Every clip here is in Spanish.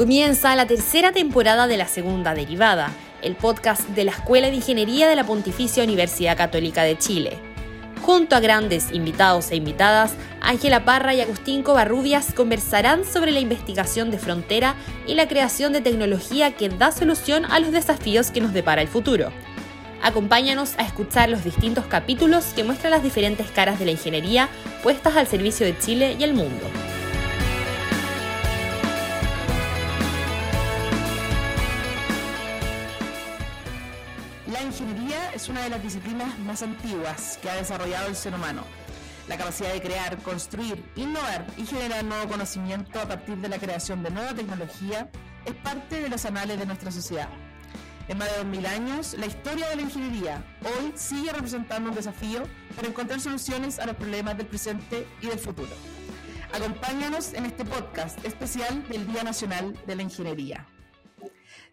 Comienza la tercera temporada de la segunda derivada, el podcast de la Escuela de Ingeniería de la Pontificia Universidad Católica de Chile. Junto a grandes invitados e invitadas, Ángela Parra y Agustín Covarrubias conversarán sobre la investigación de frontera y la creación de tecnología que da solución a los desafíos que nos depara el futuro. Acompáñanos a escuchar los distintos capítulos que muestran las diferentes caras de la ingeniería puestas al servicio de Chile y el mundo. De las disciplinas más antiguas que ha desarrollado el ser humano. La capacidad de crear, construir, innovar y generar nuevo conocimiento a partir de la creación de nueva tecnología es parte de los anales de nuestra sociedad. En más de 2000 años, la historia de la ingeniería hoy sigue representando un desafío para encontrar soluciones a los problemas del presente y del futuro. Acompáñanos en este podcast especial del Día Nacional de la Ingeniería.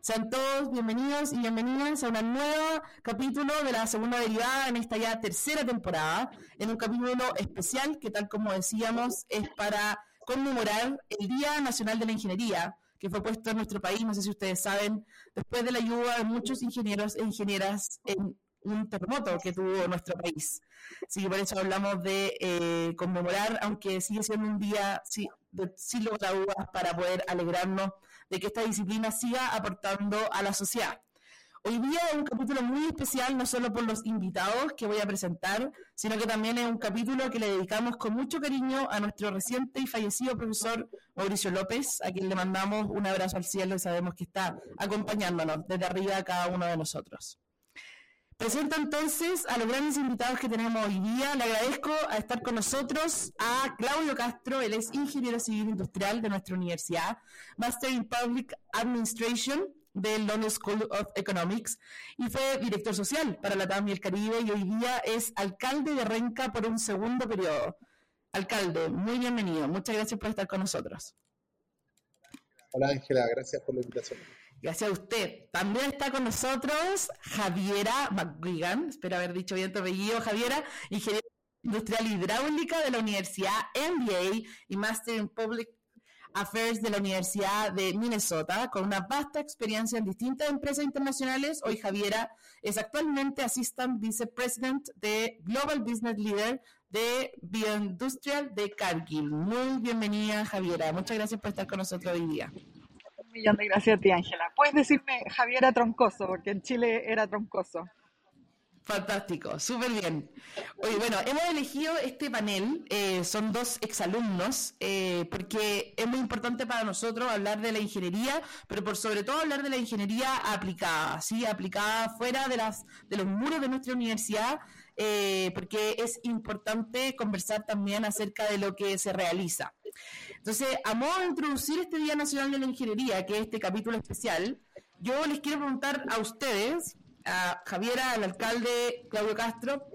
Sean todos bienvenidos y bienvenidas a un nuevo capítulo de la segunda derivada en esta ya tercera temporada, en un capítulo especial que tal como decíamos es para conmemorar el Día Nacional de la Ingeniería, que fue puesto en nuestro país, no sé si ustedes saben, después de la ayuda de muchos ingenieros e ingenieras en un terremoto que tuvo nuestro país. Así que por eso hablamos de eh, conmemorar, aunque sigue siendo un día sí, de, sin lugar dudas para poder alegrarnos de que esta disciplina siga aportando a la sociedad. Hoy día es un capítulo muy especial, no solo por los invitados que voy a presentar, sino que también es un capítulo que le dedicamos con mucho cariño a nuestro reciente y fallecido profesor Mauricio López, a quien le mandamos un abrazo al cielo y sabemos que está acompañándonos desde arriba a cada uno de nosotros. Presento entonces a los grandes invitados que tenemos hoy día. Le agradezco a estar con nosotros a Claudio Castro, él es ingeniero civil industrial de nuestra universidad, Master in Public Administration del London School of Economics y fue director social para la TAM y el Caribe y hoy día es alcalde de Renca por un segundo periodo. Alcalde, muy bienvenido. Muchas gracias por estar con nosotros. Hola Ángela, gracias por la invitación. Gracias a usted. También está con nosotros Javiera McGuigan, espero haber dicho bien tu apellido, Javiera, ingeniera industrial hidráulica de la Universidad MBA y Master in Public Affairs de la Universidad de Minnesota, con una vasta experiencia en distintas empresas internacionales. Hoy Javiera es actualmente Assistant Vice President de Global Business Leader de Bioindustrial de Cargill. Muy bienvenida, Javiera. Muchas gracias por estar con nosotros hoy día. Un millón de gracias a ti, Ángela. Puedes decirme Javiera Troncoso, porque en Chile era Troncoso. Fantástico, súper bien. Oye, bueno, hemos elegido este panel, eh, son dos exalumnos, eh, porque es muy importante para nosotros hablar de la ingeniería, pero por sobre todo hablar de la ingeniería aplicada, ¿sí? Aplicada fuera de, las, de los muros de nuestra universidad, eh, porque es importante conversar también acerca de lo que se realiza. Entonces, a modo de introducir este Día Nacional de la Ingeniería, que es este capítulo especial, yo les quiero preguntar a ustedes, a Javiera, al alcalde Claudio Castro,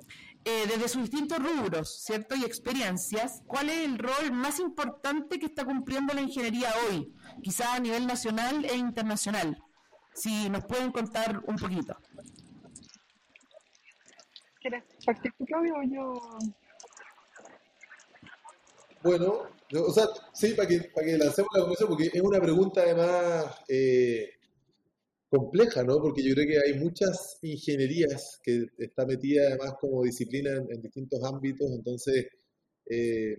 eh, desde sus distintos rubros, ¿cierto? Y experiencias, ¿cuál es el rol más importante que está cumpliendo la ingeniería hoy? Quizás a nivel nacional e internacional. Si nos pueden contar un poquito. ¿Quieres partir tú, Claudio, o yo? Bueno, o sea, sí, para que, para que lancemos la conversación, porque es una pregunta además eh, compleja, ¿no? Porque yo creo que hay muchas ingenierías que está metida además como disciplina en, distintos ámbitos, entonces, eh,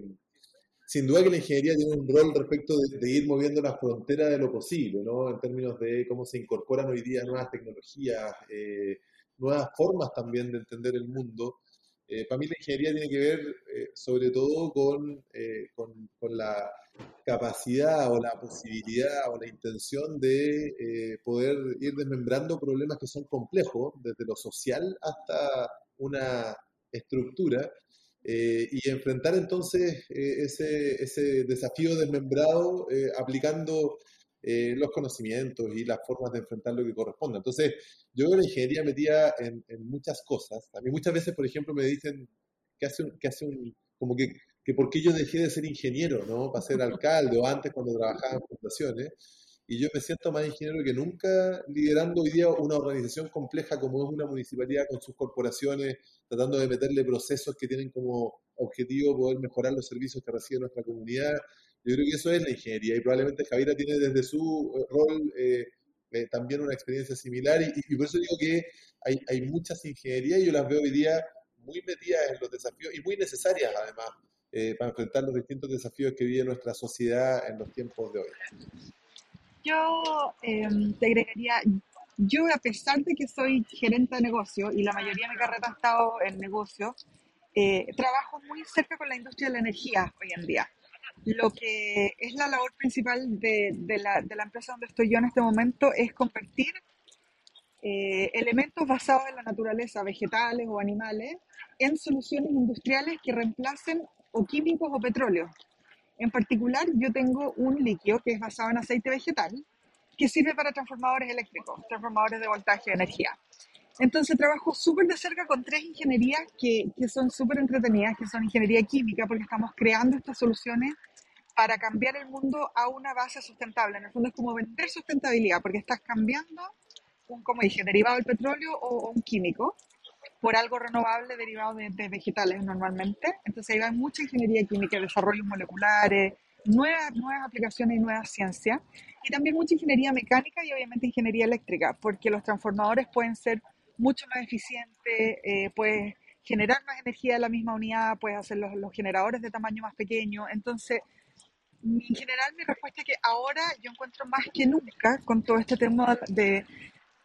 sin duda que la ingeniería tiene un rol respecto de, ir moviendo las fronteras de lo posible, ¿no? En términos de cómo se incorporan hoy día nuevas tecnologías, eh, nuevas formas también de entender el mundo. Eh, para mí la ingeniería tiene que ver eh, sobre todo con, eh, con, con, la capacidad o la posibilidad o la intención de poder ir desmembrando problemas que son complejos, desde lo social hasta una estructura, y enfrentar entonces ese, ese desafío desmembrado aplicando eh, los conocimientos y las formas de enfrentar lo que corresponde. Entonces, yo veo la ingeniería metida en, muchas cosas. A muchas veces, por ejemplo, me dicen que hace un, que hace un como que, que por qué yo dejé de ser ingeniero, ¿no? Para ser alcalde o antes cuando trabajaba en fundaciones. Y yo me siento más ingeniero que nunca liderando hoy día una organización compleja como es una municipalidad con sus corporaciones, tratando de meterle procesos que tienen como objetivo poder mejorar los servicios que recibe nuestra comunidad Yo creo que eso es la ingeniería y probablemente Javiera tiene desde su eh, rol eh, eh, también una experiencia similar y, por eso digo que hay, hay muchas ingenierías y yo las veo hoy día muy metidas en los desafíos y muy necesarias además para enfrentar los distintos desafíos que vive nuestra sociedad en los tiempos de hoy. Yo em, te agregaría, yo a pesar de que soy gerente de negocio y la mayoría de mi carrera ha estado en negocio, trabajo muy cerca con la industria de la energía hoy en día lo que es la labor principal de, de, la, de, la, empresa donde estoy yo en este momento es convertir eh, elementos basados en la naturaleza, vegetales o animales, en soluciones industriales que reemplacen o químicos o petróleo. En particular, yo tengo un líquido que es basado en aceite vegetal, que sirve para transformadores eléctricos, transformadores de voltaje de energía. Entonces trabajo súper de cerca con tres ingenierías que, que son súper entretenidas, que son ingeniería química, porque estamos creando estas soluciones para cambiar el mundo a una base sustentable. En el fondo es como vender sustentabilidad, porque estás cambiando un, como dije, derivado del petróleo o, un químico por algo renovable derivado de, vegetales normalmente. Entonces ahí va mucha ingeniería química, desarrollos moleculares, nuevas, nuevas aplicaciones y nuevas ciencias. Y también mucha ingeniería mecánica y obviamente ingeniería eléctrica, porque los transformadores pueden ser mucho más eficientes, eh, puedes generar más energía de la misma unidad, puedes hacer los, los generadores de tamaño más pequeño. Entonces, en general mi respuesta es que ahora yo encuentro más que nunca con todo este tema de,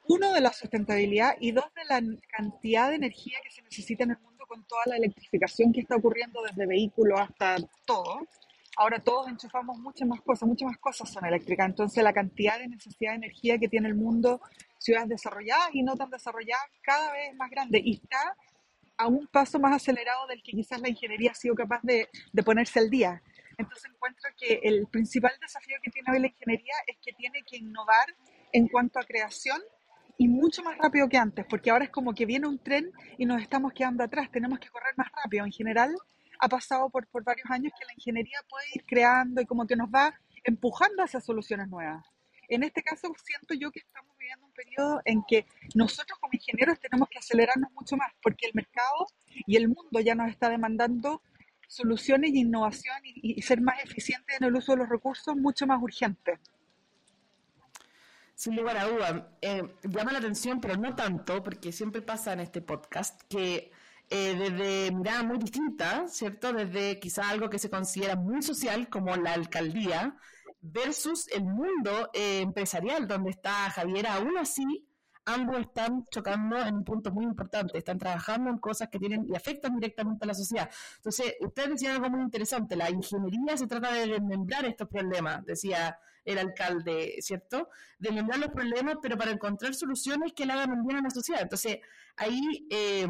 uno, de la sustentabilidad y dos, de la cantidad de energía que se necesita en el mundo con toda la electrificación que está ocurriendo desde vehículos hasta todo. Ahora todos enchufamos muchas más cosas, muchas más cosas son eléctricas. Entonces la cantidad de necesidad de energía que tiene el mundo, ciudades desarrolladas y no tan desarrolladas, cada vez es más grande y está a un paso más acelerado del que quizás la ingeniería ha sido capaz de, de ponerse al día. Entonces encuentro que el principal desafío que tiene hoy la ingeniería es que tiene que innovar en cuanto a creación y mucho más rápido que antes, porque ahora es como que viene un tren y nos estamos quedando atrás, tenemos que correr más rápido. En general ha pasado por, por varios años que la ingeniería puede ir creando y como que nos va empujando hacia soluciones nuevas. En este caso siento yo que estamos viviendo un periodo en que nosotros como ingenieros tenemos que acelerarnos mucho más, porque el mercado y el mundo ya nos está demandando soluciones y innovación y, ser más eficientes en el uso de los recursos mucho más urgente. Sin lugar a duda, eh, llama la atención, pero no tanto, porque siempre pasa en este podcast que eh, desde miradas muy distintas, ¿cierto? Desde quizá algo que se considera muy social, como la alcaldía, versus el mundo eh, empresarial, donde está Javier, aún así ambos están chocando en un punto muy importante, están trabajando en cosas que tienen y afectan directamente a la sociedad. Entonces, ustedes decían algo muy interesante, la ingeniería se trata de desmembrar estos problemas, decía el alcalde, ¿cierto? Desmembrar los problemas, pero para encontrar soluciones que le hagan un bien a la sociedad. Entonces, ahí eh,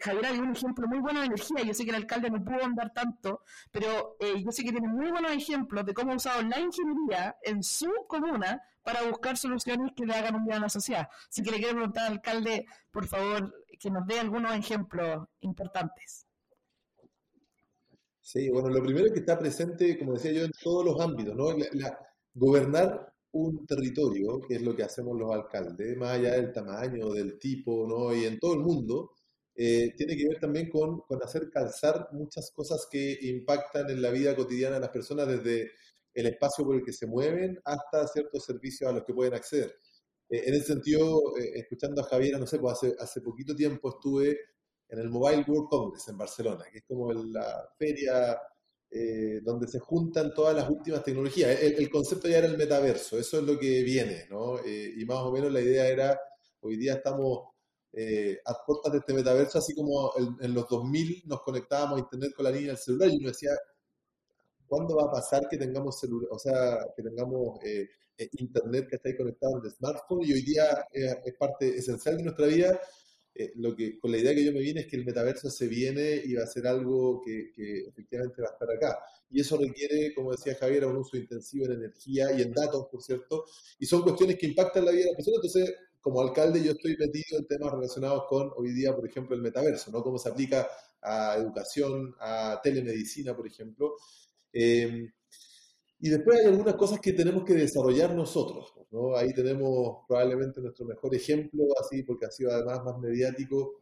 Javier dio un ejemplo muy bueno de energía, yo sé que el alcalde no pudo andar tanto, pero eh, yo sé que tiene muy buenos ejemplos de cómo ha usado la ingeniería en su comuna para buscar soluciones que le hagan un bien a la sociedad. Así que le quiero preguntar al alcalde, por favor, que nos dé algunos ejemplos importantes. Sí, bueno, lo primero es que está presente, como decía yo, en todos los ámbitos, ¿no? Gobernar un territorio, que es lo que hacemos los alcaldes, más allá del tamaño, del tipo, ¿no? Y en todo el mundo, eh, tiene que ver también con, con, hacer calzar muchas cosas que impactan en la vida cotidiana de las personas, desde el espacio por el que se mueven hasta ciertos servicios a los que pueden acceder. Eh, en ese sentido, eh, escuchando a Javiera, no sé, pues hace, hace poquito tiempo estuve en el Mobile World Congress en Barcelona, que es como la feria eh, donde se juntan todas las últimas tecnologías. El, concepto ya era el metaverso, eso es lo que viene, ¿no? y más o menos la idea era, hoy día estamos a puertas de este metaverso, así como en, en, los 2000 nos conectábamos a Internet con la línea del celular y uno decía, ¿Cuándo va a pasar que tengamos celular, o sea, que tengamos eh, eh, internet que está ahí conectado en el smartphone y hoy día es parte esencial de nuestra vida? Eh, lo que, con la idea que yo me viene es que el metaverso se viene y va a ser algo que, efectivamente va a estar acá. Y eso requiere, como decía Javier, un uso intensivo en energía y en datos, por cierto, y son cuestiones que impactan la vida de la persona. Entonces, como alcalde, yo estoy metido en temas relacionados con hoy día, por ejemplo, el metaverso, ¿no? Cómo se aplica a educación, a telemedicina, por ejemplo. Em, y después hay algunas cosas que tenemos que desarrollar nosotros. ¿no? Ahí tenemos probablemente nuestro mejor ejemplo, así porque ha sido además más mediático,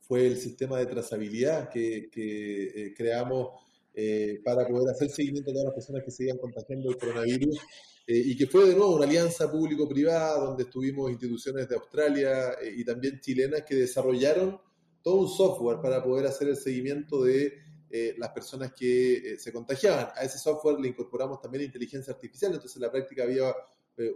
fue el sistema de trazabilidad que, que eh, creamos eh, para poder hacer seguimiento a todas las personas que se iban contagiando el coronavirus eh, y que fue de nuevo una alianza público-privada donde estuvimos instituciones de Australia eh, y también chilenas que desarrollaron todo un software para poder hacer el seguimiento de las personas que se contagiaban. A ese software le incorporamos también inteligencia artificial, entonces en la práctica había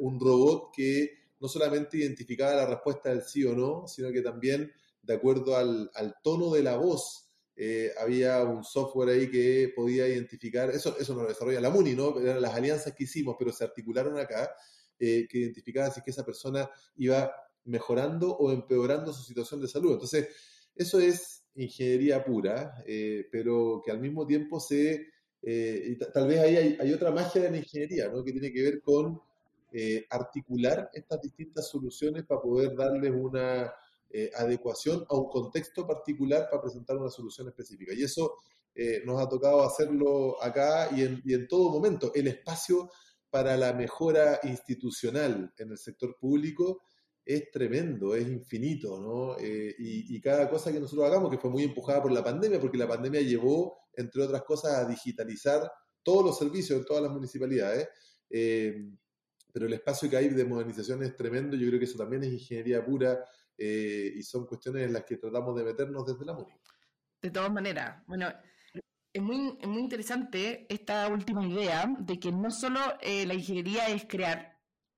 un robot que no solamente identificaba la respuesta del sí o no, sino que también, de acuerdo al, tono de la voz eh, había un software ahí que podía identificar, eso, eso no lo desarrolla la MUNI, ¿no? Eran las alianzas que hicimos, pero se articularon acá, eh, que identificaba si es que esa persona iba mejorando o empeorando su situación de salud. Entonces, eso es ingeniería pura, eh, pero que al mismo tiempo se... tal vez ahí hay, otra magia de la ingeniería, ¿no? Que tiene que ver con articular estas distintas soluciones para poder darles una eh, adecuación a un contexto particular para presentar una solución específica. Y eso eh, nos ha tocado hacerlo acá y en, todo momento. El espacio para la mejora institucional en el sector público es tremendo, es infinito, ¿no? Eh, y, y, cada cosa que nosotros hagamos, que fue muy empujada por la pandemia, porque la pandemia llevó, entre otras cosas, a digitalizar todos los servicios en todas las municipalidades. pero el espacio que hay de modernización es tremendo, yo creo que eso también es ingeniería pura, eh, y son cuestiones en las que tratamos de meternos desde la MUNI. De todas maneras, bueno, es muy, muy interesante esta última idea de que no solo eh, la ingeniería es crear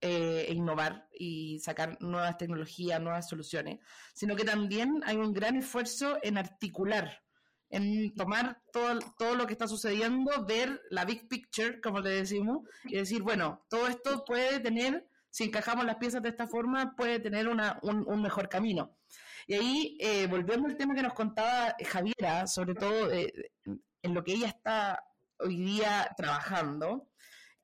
eh, e innovar y sacar nuevas tecnologías, nuevas soluciones, sino que también hay un gran esfuerzo en articular, en tomar todo, todo lo que está sucediendo, ver la big picture, como le decimos, y decir, bueno, todo esto puede tener si encajamos las piezas de esta forma, puede tener una, un, mejor camino. Y ahí, eh, al tema que nos contaba Javiera, sobre todo eh, en lo que ella está hoy día trabajando,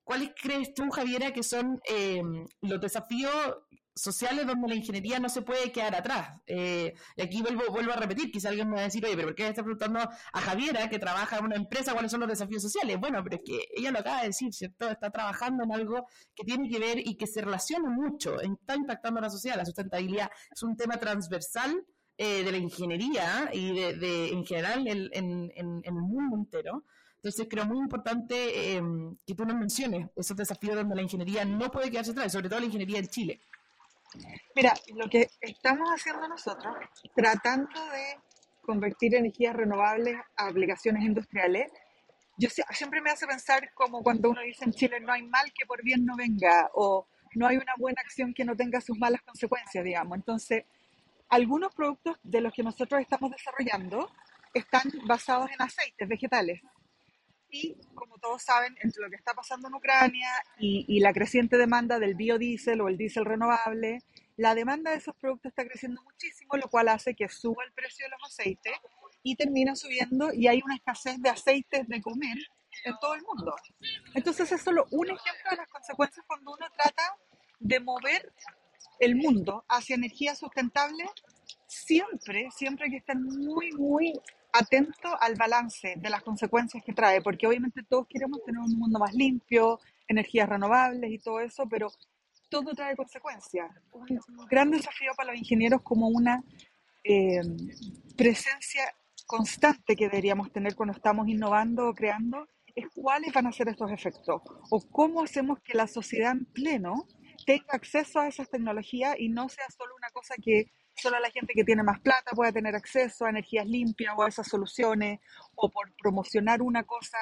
¿cuáles crees tú, Javiera, que son eh, los desafíos sociales donde la ingeniería no se puede quedar atrás. Eh, y aquí vuelvo, vuelvo a repetir, quizá alguien me va a decir, oye, pero ¿por qué está preguntando a Javiera, que trabaja en una empresa, cuáles son los desafíos sociales? Bueno, pero es que ella lo acaba de decir, ¿cierto? Está trabajando en algo que tiene que ver y que se relaciona mucho, está impactando a la sociedad. La sustentabilidad es un tema transversal eh, de la ingeniería y de, en general en, en, en, el mundo entero. Entonces creo muy importante eh, que tú nos menciones esos desafíos donde la ingeniería no puede quedarse atrás, sobre todo la ingeniería en Chile. Mira, lo que estamos haciendo nosotros, tratando de convertir energías renovables a aplicaciones industriales, yo siempre me hace pensar como cuando uno dice en Chile no hay mal que por bien no venga o no hay una buena acción que no tenga sus malas consecuencias, digamos. Entonces, algunos productos de los que nosotros estamos desarrollando están basados en aceites vegetales. Y como todos saben, entre lo que está pasando en Ucrania y, la creciente demanda del biodiesel o el diésel renovable, la demanda de esos productos está creciendo muchísimo, lo cual hace que suba el precio de los aceites y termina subiendo y hay una escasez de aceites de comer en todo el mundo. Entonces es solo un ejemplo de las consecuencias cuando uno trata de mover el mundo hacia energía sustentable, siempre, siempre hay que estar muy, muy atento al balance de las consecuencias que trae, porque obviamente todos queremos tener un mundo más limpio, energías renovables y todo eso, pero todo trae consecuencias. Un gran desafío para los ingenieros como una eh, presencia constante que deberíamos tener cuando estamos innovando o creando es cuáles van a ser estos efectos o cómo hacemos que la sociedad en pleno tenga acceso a esas tecnologías y no sea solo una cosa que solo la gente que tiene más plata pueda tener acceso a energías limpias o a esas soluciones, o por promocionar una cosa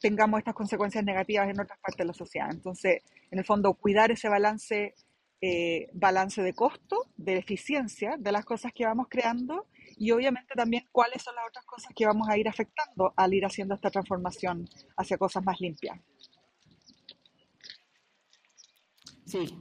tengamos estas consecuencias negativas en otras partes de la sociedad. Entonces, en el fondo, cuidar ese balance, eh, balance de costo, de eficiencia de las cosas que vamos creando y obviamente también cuáles son las otras cosas que vamos a ir afectando al ir haciendo esta transformación hacia cosas más limpias. Sí,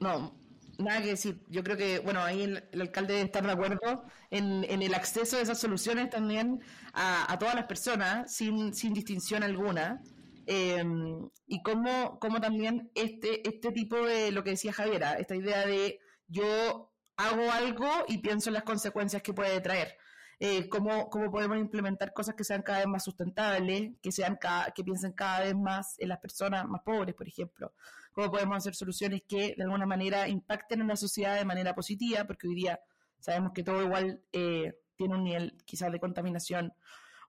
no, nada que decir. Yo creo que, bueno, ahí el, alcalde debe estar de acuerdo en, el acceso de esas soluciones también a, todas las personas, sin, sin distinción alguna. Em, y cómo, cómo, también este, este tipo de lo que decía Javiera, esta idea de yo hago algo y pienso en las consecuencias que puede traer. Eh, cómo, cómo, podemos implementar cosas que sean cada vez más sustentables, que, sean que piensen cada vez más en las personas más pobres, por ejemplo. Cómo podemos hacer soluciones que de alguna manera impacten en la sociedad de manera positiva, porque hoy día sabemos que todo igual eh, tiene un nivel quizás de contaminación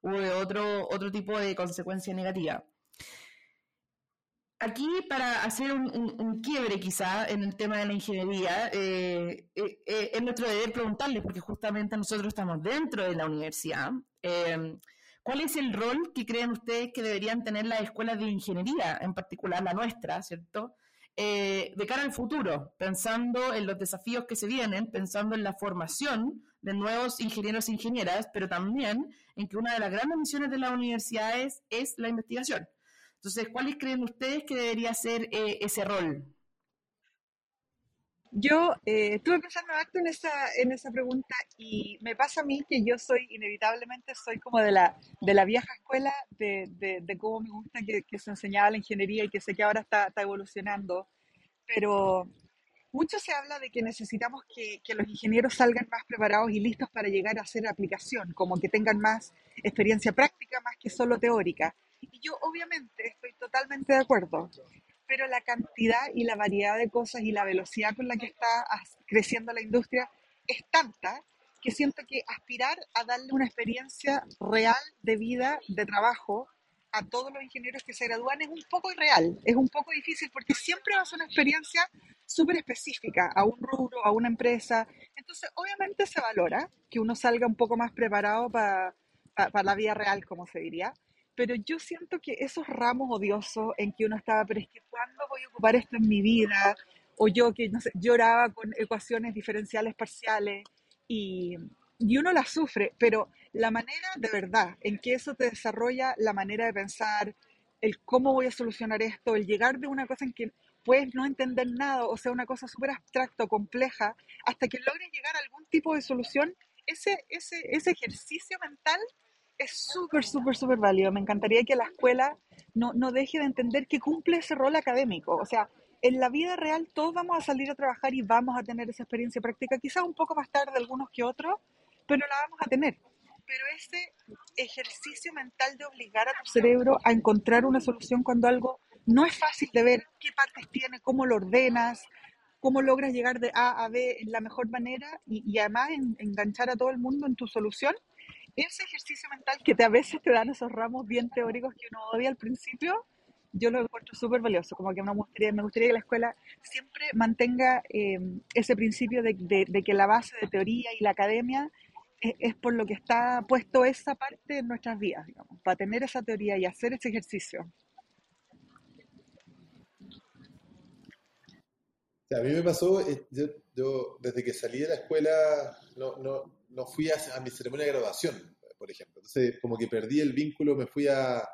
o de otro, otro tipo de consecuencia negativa. Aquí, para hacer un, quiebre quizá en el tema de la ingeniería, eh, eh, es nuestro deber preguntarles, porque justamente nosotros estamos dentro de la universidad, ¿cuál es el rol que creen ustedes que deberían tener las escuelas de ingeniería, en particular la nuestra, ¿cierto? de cara al futuro, pensando en los desafíos que se vienen, pensando en la formación de nuevos ingenieros e ingenieras, pero también en que una de las grandes misiones de las universidades es la investigación. Entonces, ¿cuáles creen ustedes que debería ser eh, ese rol? Yo eh, estuve pensando harto en esa, en esa pregunta y me pasa a mí que yo soy, inevitablemente, soy como de la, de la vieja escuela de, de, cómo me gusta que, que, se enseñaba la ingeniería y que sé que ahora está, está evolucionando, pero mucho se habla de que necesitamos que, que, los ingenieros salgan más preparados y listos para llegar a hacer aplicación, como que tengan más experiencia práctica más que solo teórica. Y yo obviamente estoy totalmente de acuerdo, pero la cantidad y la variedad de cosas y la velocidad con la que está creciendo la industria es tanta que siento que aspirar a darle una experiencia real de vida, de trabajo, a todos los ingenieros que se gradúan es un poco irreal, es un poco difícil porque siempre va a una experiencia súper específica a un rubro, a una empresa. Entonces, obviamente se valora que uno salga un poco más preparado para la vida real, como se diría, pero yo siento que esos ramos odiosos en que uno estaba, pero es que ¿cuándo voy a ocupar esto en mi vida? O yo que, no sé, lloraba con ecuaciones diferenciales parciales y, y uno las sufre, pero la manera de verdad en que eso te desarrolla, la manera de pensar, el cómo voy a solucionar esto, el llegar de una cosa en que puedes no entender nada, o sea, una cosa súper abstracta, compleja, hasta que logres llegar a algún tipo de solución, ese, ese, ese ejercicio mental es súper, súper, súper válido. Me encantaría que la escuela no, no deje de entender que cumple ese rol académico. O sea, en la vida real todos vamos a salir a trabajar y vamos a tener esa experiencia práctica, quizás un poco más tarde algunos que otros, pero la vamos a tener. Pero ese ejercicio mental de obligar a tu cerebro a encontrar una solución cuando algo no es fácil de ver, qué partes tiene, cómo lo ordenas, cómo logras llegar de A a B en la mejor manera y, y además enganchar a todo el mundo en tu solución, ese ejercicio mental que a veces te dan esos ramos bien teóricos que uno odia al principio, yo lo encuentro súper valioso, como que me gustaría, me gustaría que la escuela siempre mantenga em, ese principio de, de, que la base de teoría y la academia es, es, por lo que está puesto esa parte en nuestras vidas, digamos, para tener esa teoría y hacer ese ejercicio. a mí me pasó, eh, yo, yo, desde que salí de la escuela no, no, no fui a, mi ceremonia de graduación, por ejemplo. Entonces, como que perdí el vínculo, me fui a...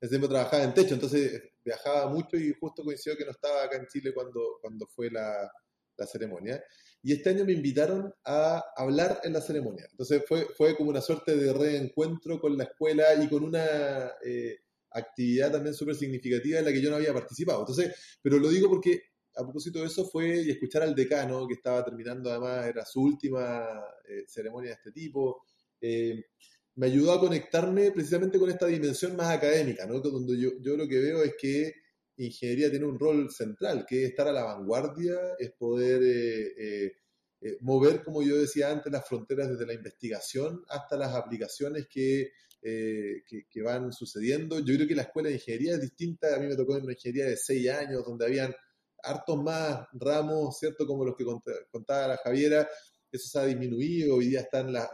Ese tiempo trabajaba en techo, entonces viajaba mucho y justo coincidió que no estaba acá en Chile cuando, cuando fue la, la ceremonia. Y este año me invitaron a hablar en la ceremonia. Entonces fue, fue como una suerte de reencuentro con la escuela y con una eh, actividad también súper significativa en la que yo no había participado. Entonces, pero lo digo porque a propósito de eso fue y escuchar al decano, que estaba terminando además, era su última eh, ceremonia de este tipo, eh, me ayudó a conectarme precisamente con esta dimensión más académica, ¿no? donde yo, yo lo que veo es que ingeniería tiene un rol central, que es estar a la vanguardia, es poder eh, mover, como yo decía antes, las fronteras desde la investigación hasta las aplicaciones que, que, van sucediendo. Yo creo que la escuela de ingeniería es distinta, a mí me tocó en una ingeniería de seis años, donde habían hartos más ramos, ¿cierto? Como los que contaba la Javiera, eso se ha disminuido, hoy día están la,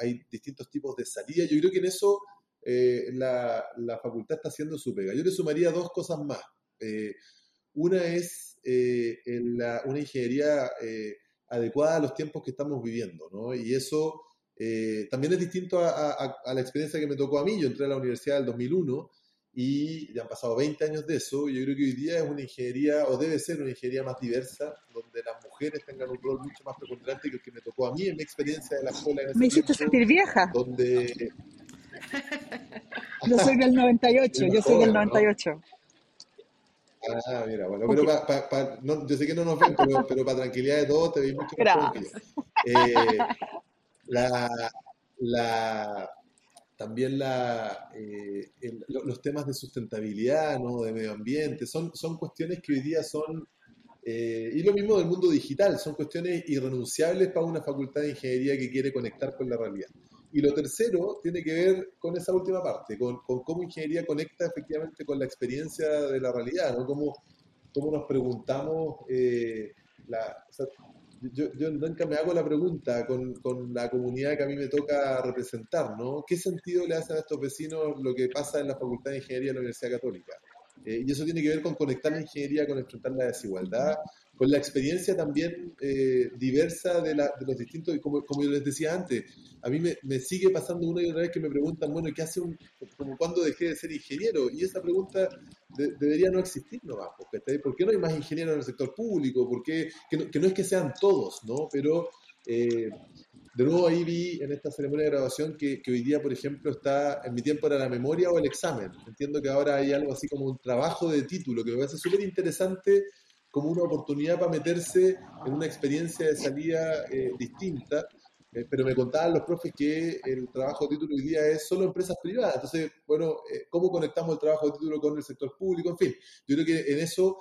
hay distintos tipos de salida. Yo creo que en eso eh, la, la, facultad está haciendo su pega. Yo le sumaría dos cosas más. Eh, una es eh, la, una ingeniería adecuada a los tiempos que estamos viviendo, ¿no? Y eso también es distinto a, a, la experiencia que me tocó a mí. Yo entré a la universidad en el 2001 y ya han pasado 20 años de eso. Yo creo que hoy día es una ingeniería, o debe ser una ingeniería más diversa, donde las mujeres tengan un rol mucho más preponderante que el que me tocó a mí en mi experiencia de la escuela. me hiciste sentir vieja. Donde... yo soy del 98, yo soy del 98. Ah, mira, bueno, pero pa, pa, no, yo sé que no nos ven, pero, pero para tranquilidad de todos te vi mucho más yo. Eh, la, la, también eh, los temas de sustentabilidad, ¿no? de medio ambiente, son, son cuestiones que hoy día son, eh, y lo mismo del mundo digital, son cuestiones irrenunciables para una facultad de ingeniería que quiere conectar con la realidad. Y lo tercero tiene que ver con esa última parte, con, con cómo ingeniería conecta efectivamente con la experiencia de la realidad, ¿no? Cómo, cómo nos preguntamos, eh, la, yo, yo, nunca me hago la pregunta con, con, la comunidad que a mí me toca representar, ¿no? ¿Qué sentido le hace a estos vecinos lo que pasa en la Facultad de Ingeniería de la Universidad Católica? Eh, y eso tiene que ver con conectar la ingeniería con enfrentar la desigualdad, con la experiencia también eh, diversa de, la, de, los distintos, como, como yo les decía antes, a mí me, me, sigue pasando una y otra vez que me preguntan, bueno, ¿qué hace un, como cuando dejé de ser ingeniero? Y esa pregunta de, debería no existir nomás, porque, ¿por qué no hay más ingenieros en el sector público? ¿Por qué? Que, no, que no es que sean todos, ¿no? Pero eh, de nuevo ahí vi en esta ceremonia de graduación que, que, hoy día, por ejemplo, está, en mi tiempo era la memoria o el examen. Entiendo que ahora hay algo así como un trabajo de título, que me parece súper interesante como una oportunidad para meterse en una experiencia de salida eh, distinta. Eh, pero me contaban los profes que el trabajo de título hoy día es solo empresas privadas. Entonces, bueno, eh, ¿cómo conectamos el trabajo de título con el sector público? En fin, yo creo que en eso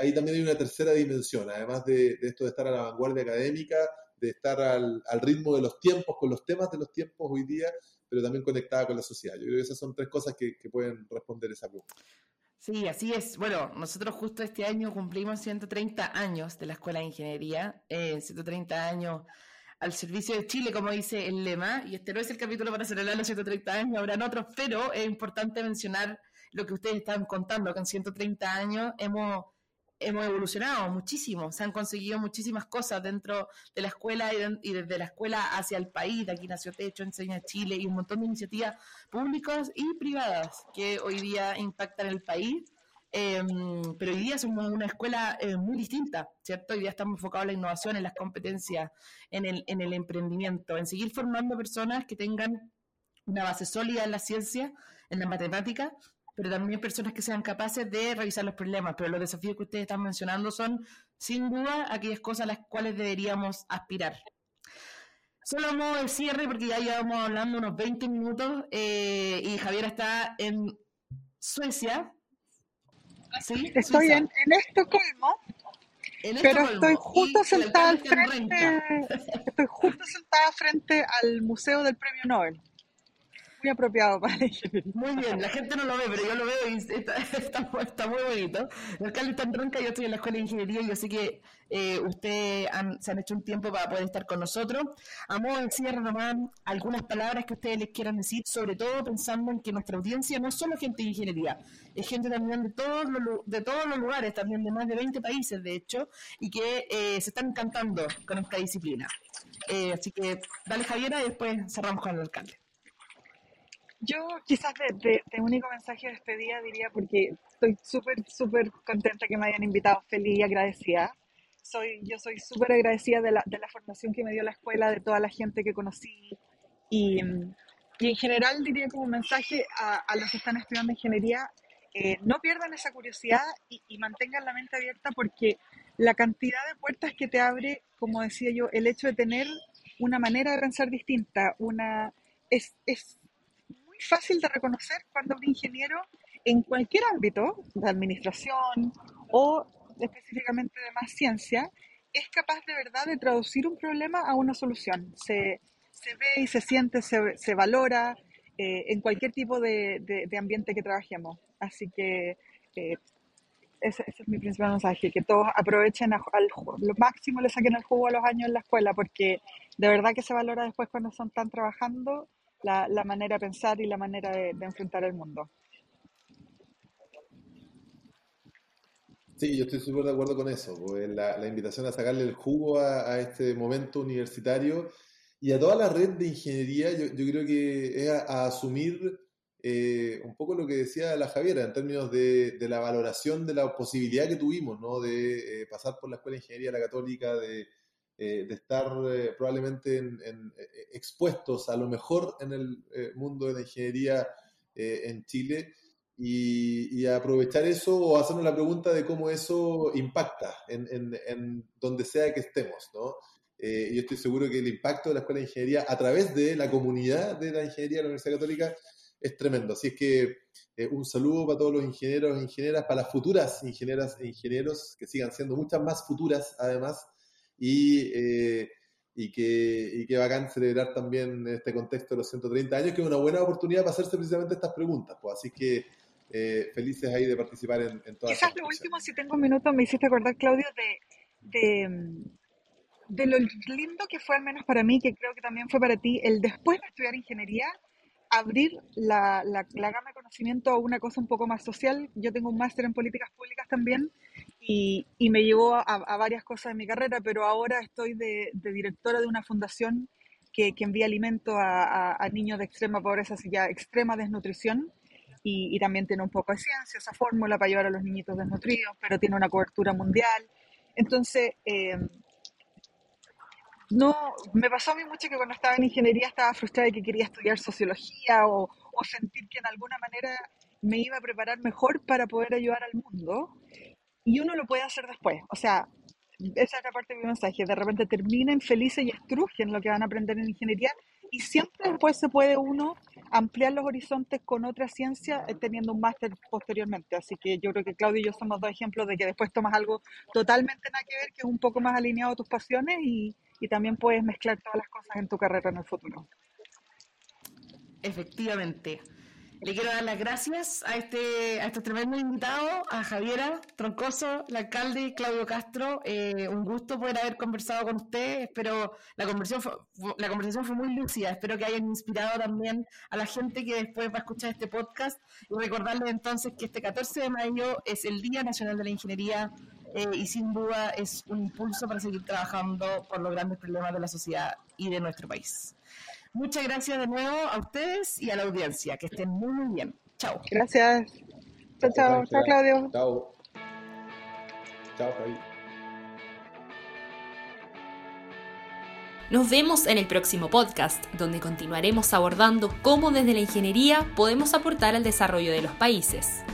ahí también hay una tercera dimensión, además de, de, esto de estar a la vanguardia académica, de estar al, al, ritmo de los tiempos, con los temas de los tiempos hoy día, pero también conectada con la sociedad. Yo creo que esas son tres cosas que, que pueden responder esa pregunta. Sí, así es. Bueno, nosotros justo este año cumplimos 130 años de la Escuela de Ingeniería, eh, 130 años al servicio de Chile, como dice el lema, y este no es el capítulo para celebrar los 130 años, habrán otros, pero es importante mencionar lo que ustedes están contando, que en 130 años hemos hemos evolucionado muchísimo, se han conseguido muchísimas cosas dentro de la escuela y, desde la escuela hacia el país, de aquí nació Techo, Enseña Chile y un montón de iniciativas públicas y privadas que hoy día impactan el país. Em, pero hoy día somos una escuela eh, muy distinta, ¿cierto? Hoy día estamos enfocados en la innovación, en las competencias, en el, en el emprendimiento, en seguir formando personas que tengan una base sólida en la ciencia, en la matemática, pero también personas que sean capaces de revisar los problemas. Pero los desafíos que ustedes están mencionando son, sin duda, aquellas cosas a las cuales deberíamos aspirar. Solo vamos el cierre porque ya llevamos hablando unos 20 minutos eh, y Javier está en Suecia. ¿Sí? Estoy en, en, Estocolmo. En pero estoy justo sentada frente, estoy justo sentada frente al Museo del Premio Nobel apropiado para Muy bien, la gente no lo ve, pero yo lo veo y está, está, muy bonito. El alcalde está en Ronca, yo estoy en la Escuela de Ingeniería y yo sé que eh, ustedes se han hecho un tiempo para poder estar con nosotros. A modo de cierre, Román, algunas palabras que ustedes les quieran decir, sobre todo pensando en que nuestra audiencia no es solo gente de ingeniería, es gente también de todos los, de todos los lugares, también de más de 20 países, de hecho, y que eh, se están encantando con esta disciplina. Eh, así que dale Javiera y después cerramos con el alcalde. Yo quizás de, único mensaje de despedida diría, porque estoy súper, súper contenta que me hayan invitado, feliz y agradecida. Soy, yo soy súper agradecida de la, de la formación que me dio la escuela, de toda la gente que conocí y, y en general diría como mensaje a, a, los que están estudiando ingeniería, eh, no pierdan esa curiosidad y, y, mantengan la mente abierta porque la cantidad de puertas que te abre, como decía yo, el hecho de tener una manera de pensar distinta, una, es, es fácil de reconocer cuando un ingeniero en cualquier ámbito, de administración o específicamente de más ciencia, es capaz de verdad de traducir un problema a una solución. Se, se ve y se siente, se, se valora eh, en cualquier tipo de, de, ambiente que trabajemos. Así que eh, ese, es mi principal mensaje, que todos aprovechen al, lo máximo, le saquen el jugo a los años en la escuela, porque de verdad que se valora después cuando son tan trabajando la, la manera de pensar y la manera de, de enfrentar el mundo. Sí, yo estoy súper de acuerdo con eso. Pues la, la, invitación a sacarle el jugo a, a, este momento universitario y a toda la red de ingeniería, yo, yo creo que es a, a asumir eh, un poco lo que decía la Javiera en términos de, de, la valoración de la posibilidad que tuvimos, ¿no? De eh, pasar por la Escuela de Ingeniería de la Católica, de, eh, de estar eh, probablemente en, en, eh, expuestos a lo mejor en el mundo de la ingeniería en Chile y, y, aprovechar eso o hacernos la pregunta de cómo eso impacta en, en donde sea que estemos. ¿no? yo estoy seguro que el impacto de la Escuela de Ingeniería a través de la comunidad de la ingeniería de la Universidad Católica es tremendo. Así es que un saludo para todos los ingenieros e ingenieras, para las futuras ingenieras e ingenieros, que sigan siendo muchas más futuras además, y, eh, y que, y que bacán celebrar también este contexto de los 130 años, que es una buena oportunidad para hacerse precisamente estas preguntas. Pues, así que eh, felices ahí de participar en, en todas Quizás lo último, si tengo un minuto, me hiciste acordar, Claudio, de, de, de lo lindo que fue, al menos para mí, que creo que también fue para ti, el después de estudiar ingeniería, abrir la, la, la, gama de conocimiento a una cosa un poco más social. Yo tengo un máster en políticas públicas también y, y me llevó a, varias cosas en mi carrera, pero ahora estoy de, directora de una fundación que, que envía alimento a, niños de extrema pobreza, así ya extrema desnutrición. Y, también tiene un poco de ciencia esa fórmula para ayudar a los niñitos desnutridos, pero tiene una cobertura mundial. Entonces, eh, no, me pasó a mí mucho que cuando estaba en ingeniería estaba frustrada de que quería estudiar sociología o, o, sentir que en alguna manera me iba a preparar mejor para poder ayudar al mundo. Y uno lo puede hacer después. O sea, esa es la parte de mi mensaje. De repente terminen felices y estrujen lo que van a aprender en ingeniería y siempre después se puede uno ampliar los horizontes con otra ciencia eh, teniendo un máster posteriormente. Así que yo creo que Claudio y yo somos dos ejemplos de que después tomas algo totalmente nada que ver, que es un poco más alineado a tus pasiones y, y también puedes mezclar todas las cosas en tu carrera en el futuro. Efectivamente. Le quiero dar las gracias a este, a este tremendo invitado, a Javiera Troncoso, el alcalde Claudio Castro. Eh, un gusto poder haber conversado con usted. Espero la conversación fue, la conversación fue muy lúcida. Espero que hayan inspirado también a la gente que después va a escuchar este podcast. Y recordarles entonces que este 14 de mayo es el Día Nacional de la Ingeniería eh, y sin duda es un impulso para seguir trabajando por los grandes problemas de la sociedad y de nuestro país. Muchas gracias de nuevo a ustedes y a la audiencia. Que estén muy, muy bien. Chao. Gracias. Chao, chao. Chao, Claudio. Chao. Chao, Javi. Nos vemos en el próximo podcast, donde continuaremos abordando cómo desde la ingeniería podemos aportar al desarrollo de los países.